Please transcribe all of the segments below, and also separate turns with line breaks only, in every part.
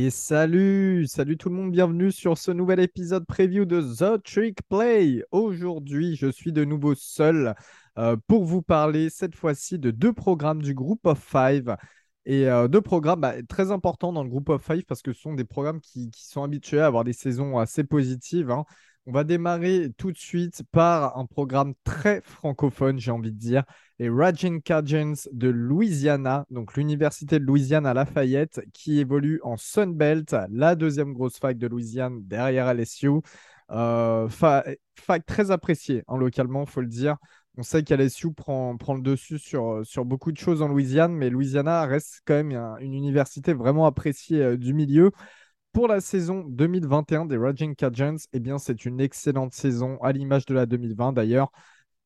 Et salut, salut tout le monde, bienvenue sur ce nouvel épisode preview de The Trick Play. Aujourd'hui, je suis de nouveau seul euh, pour vous parler cette fois-ci de deux programmes du Group of Five. Et euh, deux programmes bah, très importants dans le Group of Five parce que ce sont des programmes qui, sont habitués à avoir des saisons assez positives. Hein. On va démarrer tout de suite par un programme très francophone, j'ai envie de dire, les Raging Cajuns de Louisiana, donc l'Université de Louisiane à Lafayette, qui évolue en Sunbelt, la deuxième grosse fac de Louisiane derrière LSU. Euh, fac très appréciée hein, localement, faut le dire. On sait qu'LSU prend, prend le dessus sur, sur beaucoup de choses en Louisiane, mais Louisiana reste quand même une université vraiment appréciée euh, du milieu. Pour la saison 2021 des Raging Cajuns, eh bien, c'est une excellente saison, à l'image de la 2020 d'ailleurs.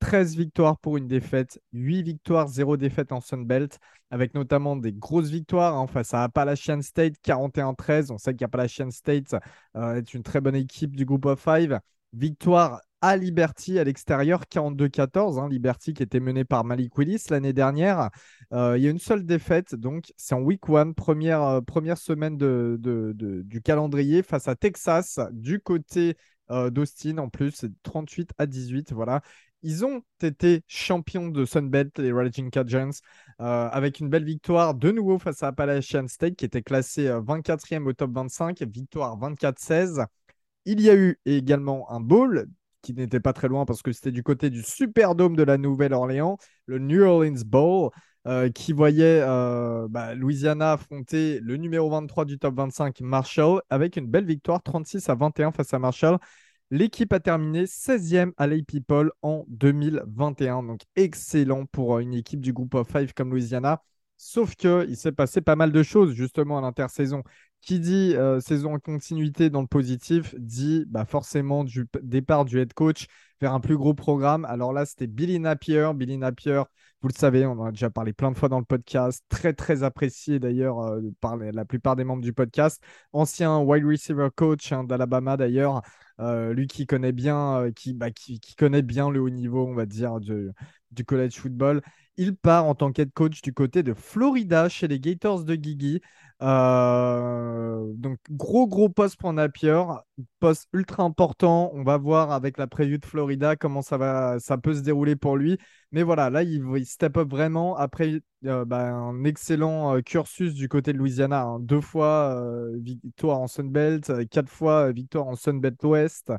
13 victoires pour une défaite, 8 victoires, 0 défaite en Sunbelt, avec notamment des grosses victoires hein, face à Appalachian State, 41-13. On sait qu'Appalachian State euh, est une très bonne équipe du groupe of five. Victoire à Liberty à l'extérieur, 42-14. Hein, Liberty qui était mené par Malik Willis l'année dernière. Euh, il y a une seule défaite, donc c'est en week one, première, euh, semaine du calendrier face à Texas, du côté d'Austin en plus, 38 à 18. Voilà. Ils ont été champions de Sunbelt, les Raging Cajuns, avec une belle victoire de nouveau face à Appalachian State qui était classé 24e au top 25, victoire 24-16. Il y a eu également un bowl qui n'était pas très loin parce que c'était du côté du Superdome de la Nouvelle-Orléans, le New Orleans Bowl, euh, qui voyait euh, bah, Louisiana affronter le numéro 23 du top 25, Marshall, avec une belle victoire 36 à 21 face à Marshall. L'équipe a terminé 16e à l'AP People en 2021. Donc excellent pour euh, une équipe du groupe of five comme Louisiana. Sauf qu'il s'est passé pas mal de choses justement à l'intersaison. Qui dit euh, saison en continuité dans le positif dit bah, forcément du départ du head coach vers un plus gros programme. Alors là, c'était Billy Napier. Billy Napier, vous le savez, on en a déjà parlé plein de fois dans le podcast. Très, très apprécié d'ailleurs euh, par la plupart des membres du podcast. Ancien wide receiver coach hein, d'Alabama d'ailleurs. Euh, lui qui connaît bien, qui, bah, qui, connaît bien le haut niveau, on va dire, du college football. Il part en tant qu'head coach du côté de Florida chez les Gators de Gigi. Euh, donc, gros, gros poste pour Napier. Poste ultra important. On va voir avec la preview de Florida comment ça, va, ça peut se dérouler pour lui. Mais voilà, là, il, step up vraiment. Après euh, bah, un excellent euh, cursus du côté de Louisiana. Hein. Deux fois victoire en Sunbelt, quatre fois victoire en Sunbelt Ouest,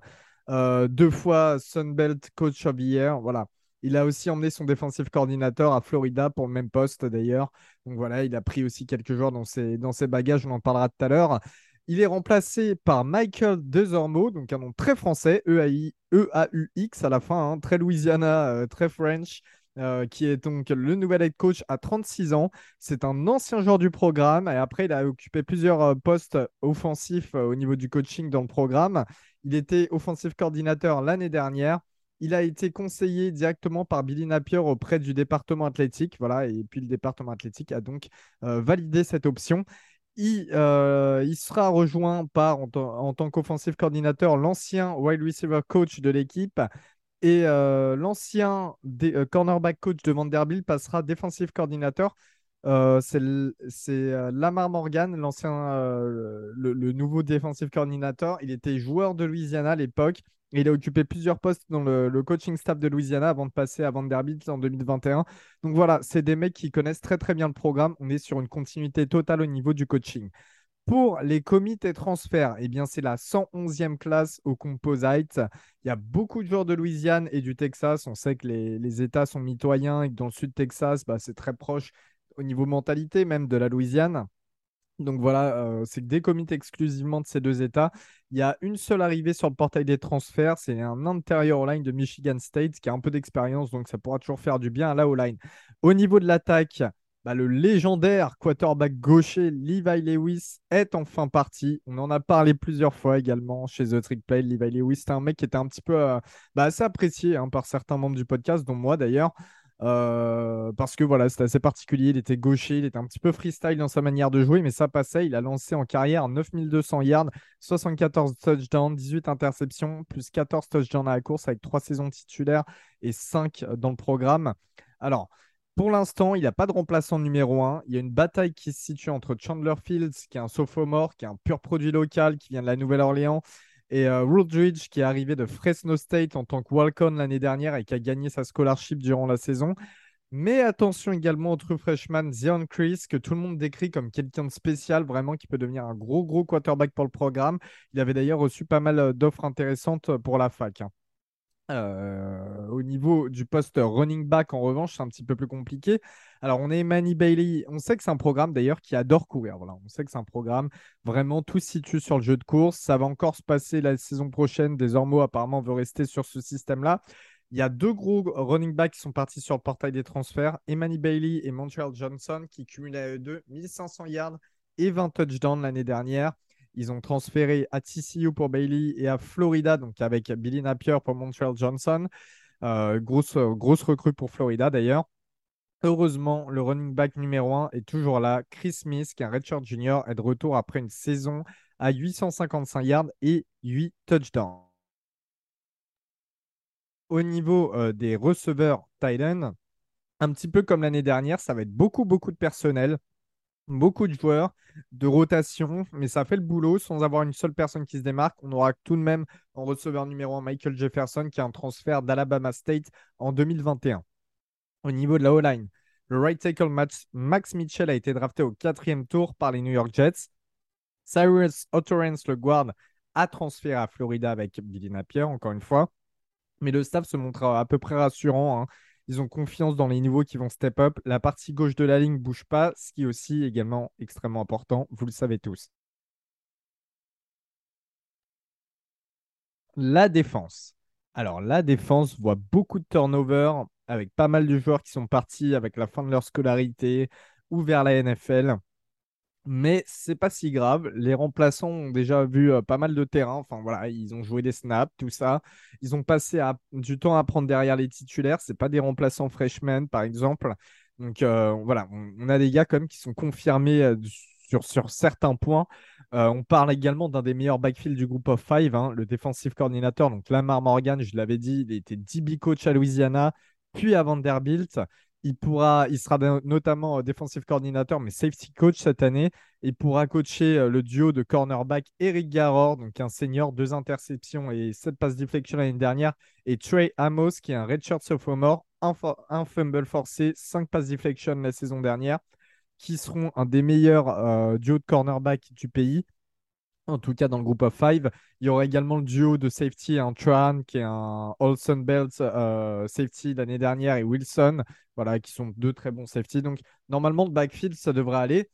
deux fois Sunbelt Coach of the Year. Voilà. Il a aussi emmené son défensif coordinateur à Florida pour le même poste d'ailleurs. Donc voilà, il a pris aussi quelques joueurs dans ses, dans bagages, on en parlera tout à l'heure. Il est remplacé par Michael Desormeaux, donc un nom très français, E-A-U-X à la fin, hein, très Louisiana, euh, très French, euh, qui est donc le nouvel head coach à 36 ans. C'est un ancien joueur du programme et après, il a occupé plusieurs euh, postes offensifs au niveau du coaching dans le programme. Il était offensif coordinateur l'année dernière. Il a été conseillé directement par Billy Napier auprès du département athlétique. Voilà, et puis le département athlétique a donc euh, validé cette option. Il, euh, sera rejoint par, en, tant qu'offensive coordinateur, l'ancien wide receiver coach de l'équipe. Et euh, l'ancien cornerback coach de Vanderbilt passera defensive coordinateur. C'est Lamar Morgan, l'ancien, le, le, nouveau defensive coordinator. Il était joueur de Louisiana à l'époque il a occupé plusieurs postes dans le, coaching staff de Louisiana avant de passer à Vanderbilt en 2021. Donc voilà, c'est des mecs qui connaissent très très bien le programme. On est sur une continuité totale au niveau du coaching. Pour les comités transferts, eh bien c'est la 111e classe au Composite. Il y a beaucoup de joueurs de Louisiane et du Texas. On sait que les, États sont mitoyens et que dans le sud Texas, bah, c'est très proche au niveau mentalité même de la Louisiane. Donc voilà, euh, c'est des comités exclusivement de ces deux États. Il y a une seule arrivée sur le portail des transferts, c'est un intérieur line de Michigan State qui a un peu d'expérience, donc ça pourra toujours faire du bien à la O-line. Au niveau de l'attaque, bah, le légendaire quarterback gaucher Levi Lewis est enfin parti. On en a parlé plusieurs fois également chez The Trick Play. Levi Lewis, c'était un mec qui était un petit peu euh, bah, assez apprécié hein, par certains membres du podcast, dont moi d'ailleurs. Euh, parce que voilà, c'était assez particulier. Il était gaucher, il était un petit peu freestyle dans sa manière de jouer, mais ça passait. Il a lancé en carrière 9200 yards, 74 touchdowns, 18 interceptions, plus 14 touchdowns à la course avec 3 saisons titulaires et 5 dans le programme. Alors, pour l'instant, il n'y a pas de remplaçant numéro 1. Il y a une bataille qui se situe entre Chandler Fields, qui est un sophomore, qui est un pur produit local, qui vient de la Nouvelle-Orléans, et euh, Rudridge, qui est arrivé de Fresno State en tant que walk-on l'année dernière et qui a gagné sa scholarship durant la saison. Mais attention également au true freshman Zion Chris, que tout le monde décrit comme quelqu'un de spécial, vraiment qui peut devenir un gros, gros quarterback pour le programme. Il avait d'ailleurs reçu pas mal euh, d'offres intéressantes pour la fac. Hein. Euh, au niveau du poste running back, en revanche, c'est un petit peu plus compliqué. Alors, on est Manny Bailey. On sait que c'est un programme d'ailleurs qui adore courir. Voilà, on sait que c'est un programme vraiment tout situé sur le jeu de course. Ça va encore se passer la saison prochaine. Desormeaux, apparemment, veut rester sur ce système-là. Il y a deux gros running backs qui sont partis sur le portail des transferts Emmanuel Bailey et Montreal Johnson qui cumulent à eux deux 1500 yards et 20 touchdowns l'année dernière. Ils ont transféré à TCU pour Bailey et à Florida, donc avec Billy Napier pour Montreal Johnson. Euh, grosse, grosse recrue pour Florida d'ailleurs. Heureusement, le running back numéro 1 est toujours là. Chris Smith, qui est un redshirt junior, est de retour après une saison à 855 yards et 8 touchdowns. Au niveau euh, des receveurs Titan, un petit peu comme l'année dernière, ça va être beaucoup, beaucoup de personnel beaucoup de joueurs, de rotation, mais ça fait le boulot sans avoir une seule personne qui se démarque. On aura tout de même en receveur numéro 1 Michael Jefferson qui a un transfert d'Alabama State en 2021. Au niveau de la O-line, le right tackle Max Mitchell a été drafté au quatrième tour par les New York Jets. Cyrus Otterence, le guard, a transféré à Florida avec Billy Napier, encore une fois. Mais le staff se montre à peu près rassurant. Hein. Ils ont confiance dans les niveaux qui vont step up. La partie gauche de la ligne ne bouge pas, ce qui est aussi également extrêmement important. Vous le savez tous. La défense. Alors, la défense voit beaucoup de turnover avec pas mal de joueurs qui sont partis avec la fin de leur scolarité ou vers la NFL mais c'est pas si grave. Les remplaçants ont déjà vu euh, pas mal de terrain. Enfin voilà, ils ont joué des snaps, tout ça. Ils ont passé du temps à prendre derrière les titulaires. C'est pas des remplaçants freshmen, par exemple. Donc euh, voilà, on, a des gars quand qui sont confirmés euh, sur, certains points. on parle également d'un des meilleurs backfields du groupe of five, hein, le defensive coordinator. Donc Lamar Morgan, je l'avais dit, il était DB coach à Louisiana, puis à Vanderbilt. Il, pourra, il sera notamment euh, defensive coordinateur, mais safety coach cette année. Il pourra coacher euh, le duo de cornerback Eric Garror, donc un senior, deux interceptions et sept passes deflection l'année dernière, et Trey Amos, qui est un redshirt sophomore, un, un fumble forcé, cinq passes deflection la saison dernière, qui seront un des meilleurs euh, duos de cornerback du pays en tout cas dans le groupe of five. Il y aura également le duo de safety, un Tran qui est un Olsen Belt euh, safety l'année dernière et Wilson, voilà, qui sont deux très bons safety. Donc normalement le backfield ça devrait aller.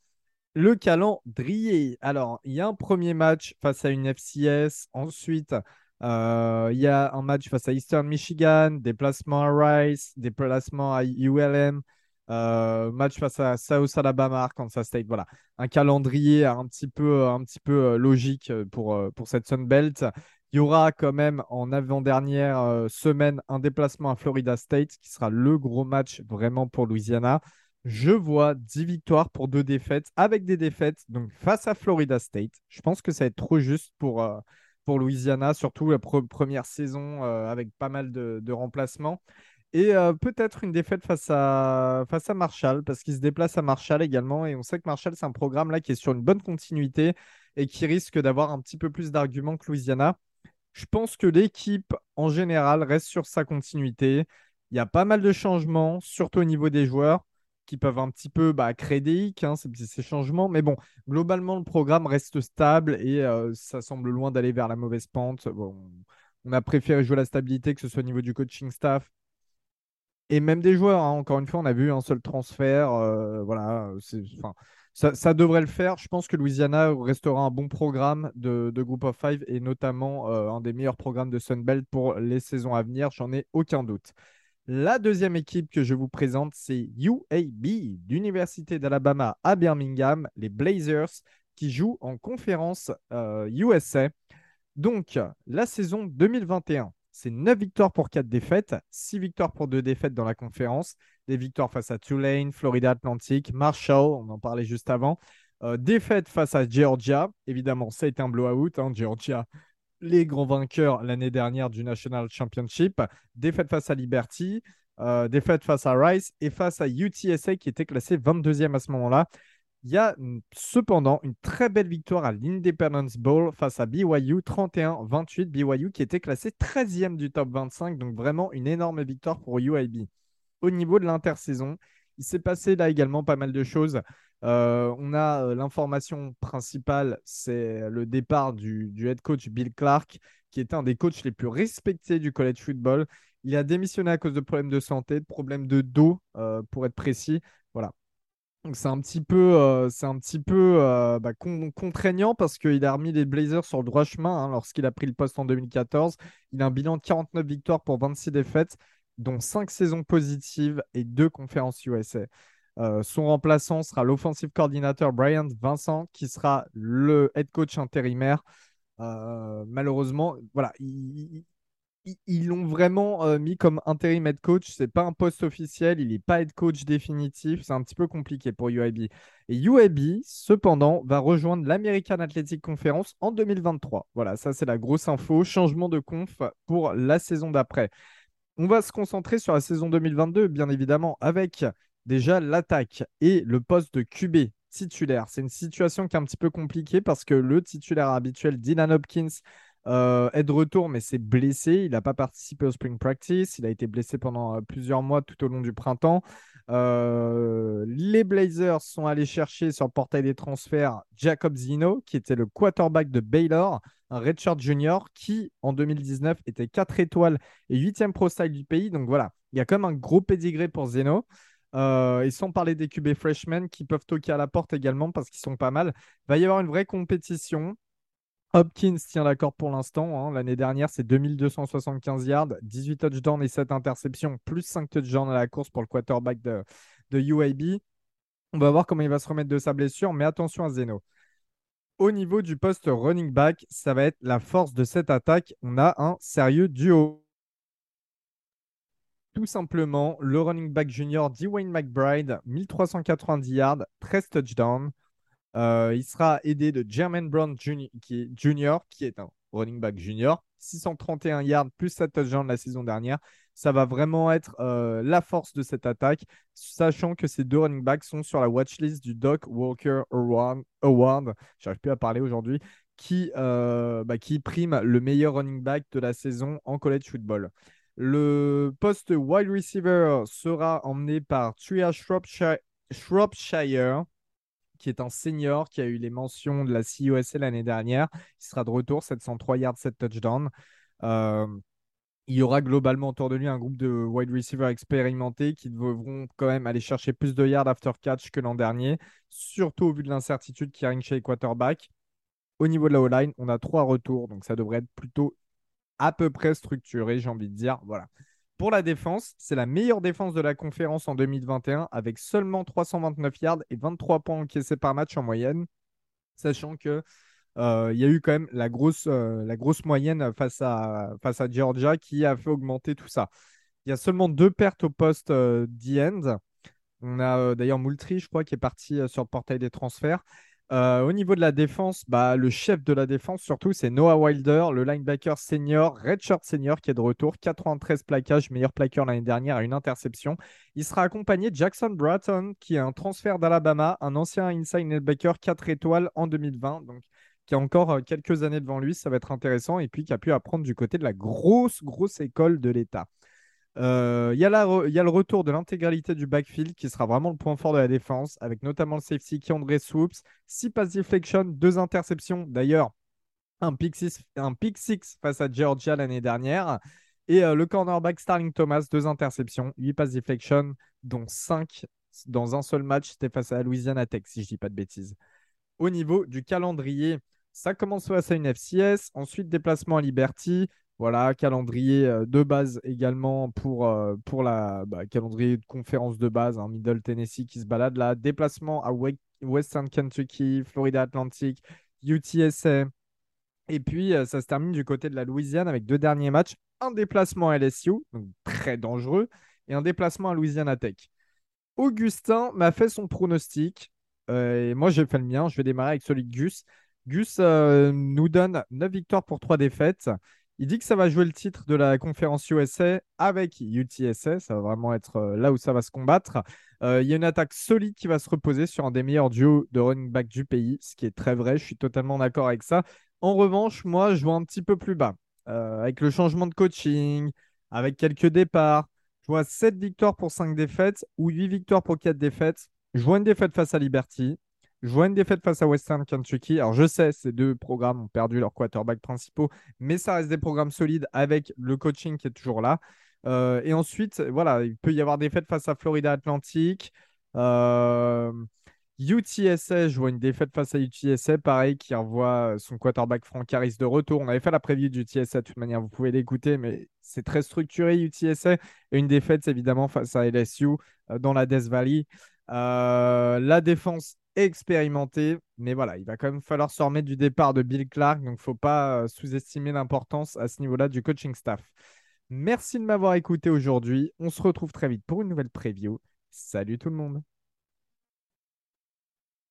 Le calendrier. Alors il y a un premier match face à une FCS. Ensuite euh, il y a un match face à Eastern Michigan, déplacement à Rice, déplacement à ULM. Euh, match face à South Alabama, Kansas State. Voilà, un calendrier un petit peu, peu euh, logique euh, pour, cette Sun Belt. Il y aura quand même en avant-dernière semaine un déplacement à Florida State qui sera le gros match vraiment pour Louisiana. Je vois 10 victoires pour deux défaites avec des défaites donc face à Florida State. Je pense que ça va être trop juste pour, Louisiana, surtout la première saison avec pas mal de remplacements. Et peut-être une défaite face à, face à Marshall, parce qu'il se déplace à Marshall également. Et on sait que Marshall, c'est un programme là qui est sur une bonne continuité et qui risque d'avoir un petit peu plus d'arguments que Louisiana. Je pense que l'équipe, en général, reste sur sa continuité. Il y a pas mal de changements, surtout au niveau des joueurs, qui peuvent un petit peu bah, créer des hicks, hein, ces, changements. Mais bon, globalement, le programme reste stable et ça semble loin d'aller vers la mauvaise pente. Bon, on a préféré jouer la stabilité, que ce soit au niveau du coaching staff et même des joueurs. Hein. Encore une fois, on a vu un seul transfert. Euh, voilà, ça, ça, devrait le faire. Je pense que Louisiana restera un bon programme de, Group of Five et notamment euh, un des meilleurs programmes de Sunbelt pour les saisons à venir. J'en ai aucun doute. La deuxième équipe que je vous présente, c'est UAB, d'Université d'Alabama à Birmingham, les Blazers, qui jouent en conférence USA. Euh, Donc, la saison 2021, c'est 9 victoires pour 4 défaites, 6 victoires pour 2 défaites dans la conférence, des victoires face à Tulane, Florida Atlantic, Marshall, on en parlait juste avant, euh, défaite face à Georgia, évidemment ça un blowout, hein, Georgia, les grands vainqueurs l'année dernière du National Championship, défaite face à Liberty, euh, défaite face à Rice et face à UTSA qui était classé 22e à ce moment-là. Il y a cependant une très belle victoire à l'Independence Bowl face à BYU 31-28. BYU qui était classé 13e du top 25, donc vraiment une énorme victoire pour UIB. Au niveau de l'intersaison, il s'est passé là également pas mal de choses. Euh, on a euh, l'information principale, c'est le départ du, head coach Bill Clark, qui était un des coachs les plus respectés du college football. Il a démissionné à cause de problèmes de santé, de problèmes de dos, euh, pour être précis. Voilà, c'est un petit peu, euh, c'est un petit peu euh, bah, contraignant parce qu'il a remis les Blazers sur le droit chemin hein, lorsqu'il a pris le poste en 2014. Il a un bilan de 49 victoires pour 26 défaites, dont 5 saisons positives et 2 conférences USA. Euh, son remplaçant sera l'offensive coordinateur Brian Vincent, qui sera le head coach intérimaire. malheureusement, voilà, il, ils l'ont vraiment euh, mis comme intérim head coach. C'est pas un poste officiel, il n'est pas head coach définitif. C'est un petit peu compliqué pour UAB. Et UAB, cependant, va rejoindre l'American Athletic Conference en 2023. Voilà, ça c'est la grosse info. Changement de conf pour la saison d'après. On va se concentrer sur la saison 2022, bien évidemment, avec déjà l'attaque et le poste de QB titulaire. C'est une situation qui est un petit peu compliquée parce que le titulaire habituel, Dylan Hopkins, euh, est de retour, mais c'est blessé. Il n'a pas participé au spring practice. Il a été blessé pendant euh, plusieurs mois tout au long du printemps. Euh, les Blazers sont allés chercher sur le portail des transferts Jacob Zino, qui était le quarterback de Baylor, un redshirt junior qui, en 2019, était 4 étoiles et 8e pro style du pays. Donc voilà, il y a comme un gros pédigré pour Zeno. et sans parler des QB freshmen qui peuvent toquer à la porte également parce qu'ils sont pas mal. Il va y avoir une vraie compétition. Hopkins tient la corde pour l'instant. Hein. L'année dernière, c'est 2275 yards, 18 touchdowns et 7 interceptions, plus 5 touchdowns à la course pour le quarterback de, de UAB. On va voir comment il va se remettre de sa blessure, mais attention à Zeno. Au niveau du poste running back, ça va être la force de cette attaque. On a un sérieux duo. Tout simplement, le running back junior Dwayne McBride, 1390 yards, 13 touchdowns. Euh, il sera aidé de Jermaine Brown Jr., qui est, un running back junior. 631 yards plus 7 touchdowns la saison dernière. Ça va vraiment être euh, la force de cette attaque, sachant que ces deux running backs sont sur la watchlist du Doc Walker Award. Award J'arrive plus à parler aujourd'hui. Qui, euh, bah, qui prime le meilleur running back de la saison en college football. Le poste wide receiver sera emmené par Tria Shropshire qui est un senior qui a eu les mentions de la CUSA l'année dernière. Il sera de retour, 703 yards, 7 touchdowns. Euh, il y aura globalement autour de lui un groupe de wide receivers expérimentés qui devront quand même aller chercher plus de yards after catch que l'an dernier, surtout au vu de l'incertitude qui règne chez les quarterbacks. Au niveau de la O-line, on a trois retours, donc ça devrait être plutôt à peu près structuré, j'ai envie de dire. Voilà. Pour la défense, c'est la meilleure défense de la conférence en 2021 avec seulement 329 yards et 23 points encaissés par match en moyenne, sachant que euh, il y a eu quand même la grosse, euh, la grosse moyenne face à, face à Georgia qui a fait augmenter tout ça. Il y a seulement deux pertes au poste euh, end On a d'ailleurs Moultrie, je crois, qui est parti sur le portail des transferts. Euh, au niveau de la défense, bah, le chef de la défense, surtout, c'est Noah Wilder, le linebacker senior, redshirt senior, qui est de retour. 93 plaquages, meilleur plaqueur l'année dernière à une interception. Il sera accompagné de Jackson Bratton, qui est un transfert d'Alabama, un ancien inside linebacker 4 étoiles en 2020. Donc, qui a encore euh, quelques années devant lui, ça va être intéressant. Et puis, qui a pu apprendre du côté de la grosse, grosse école de l'État. Euh, il y, a le retour de l'intégralité du backfield qui sera vraiment le point fort de la défense, avec notamment le safety qui André Swoops, 6 passes deflection, 2 interceptions. D'ailleurs, un pick 6 un pick six face à Georgia l'année dernière. Et euh, le cornerback Starling Thomas, 2 interceptions, 8 passes deflection, dont 5 dans un seul match. C'était face à Louisiana Tech, si je ne dis pas de bêtises. Au niveau du calendrier, ça commence face à une FCS, ensuite déplacement à Liberty, Voilà, calendrier euh, de base également pour, euh, pour la bah, calendrier de conférence de base, hein, Middle Tennessee qui se balade là. Déplacement à Western Kentucky, Florida Atlantic, UTSA. Et puis, euh, ça se termine du côté de la Louisiane avec deux derniers matchs. Un déplacement à LSU, très dangereux, et un déplacement à Louisiana Tech. Augustin m'a fait son pronostic. moi, j'ai fait le mien. Je vais démarrer avec celui de Gus. Gus nous donne 9 victoires pour 3 défaites. Il dit que ça va jouer le titre de la conférence USA avec UTSA. Ça va vraiment être euh, là où ça va se combattre. Euh, il y a une attaque solide qui va se reposer sur un des meilleurs duos de running back du pays, ce qui est très vrai. Je suis totalement d'accord avec ça. En revanche, moi, je vois un petit peu plus bas. Euh, avec le changement de coaching, avec quelques départs, je vois 7 victoires pour 5 défaites ou 8 victoires pour 4 défaites. Je vois une défaite face à Liberty. Je vois une défaite face à Western Kentucky. Alors, je sais, ces deux programmes ont perdu leurs quarterbacks principaux, mais ça reste des programmes solides avec le coaching qui est toujours là. Euh, et ensuite, voilà, il peut y avoir des défaites face à Florida Atlantic. Euh, UTSA, je vois une défaite face à UTSA, pareil, qui envoie son quarterback Frank Harris de retour. On avait fait la preview du UTSA de toute manière, vous pouvez l'écouter, mais c'est très structuré UTSA. Et une défaite, évidemment, face à LSU euh, dans la Death Valley. la défense expérimenté. Mais voilà, il va quand même falloir se remettre du départ de Bill Clark. Donc, faut pas euh, sous-estimer l'importance à ce niveau-là du coaching staff. Merci de m'avoir écouté aujourd'hui. On se retrouve très vite pour une nouvelle preview. Salut tout le monde.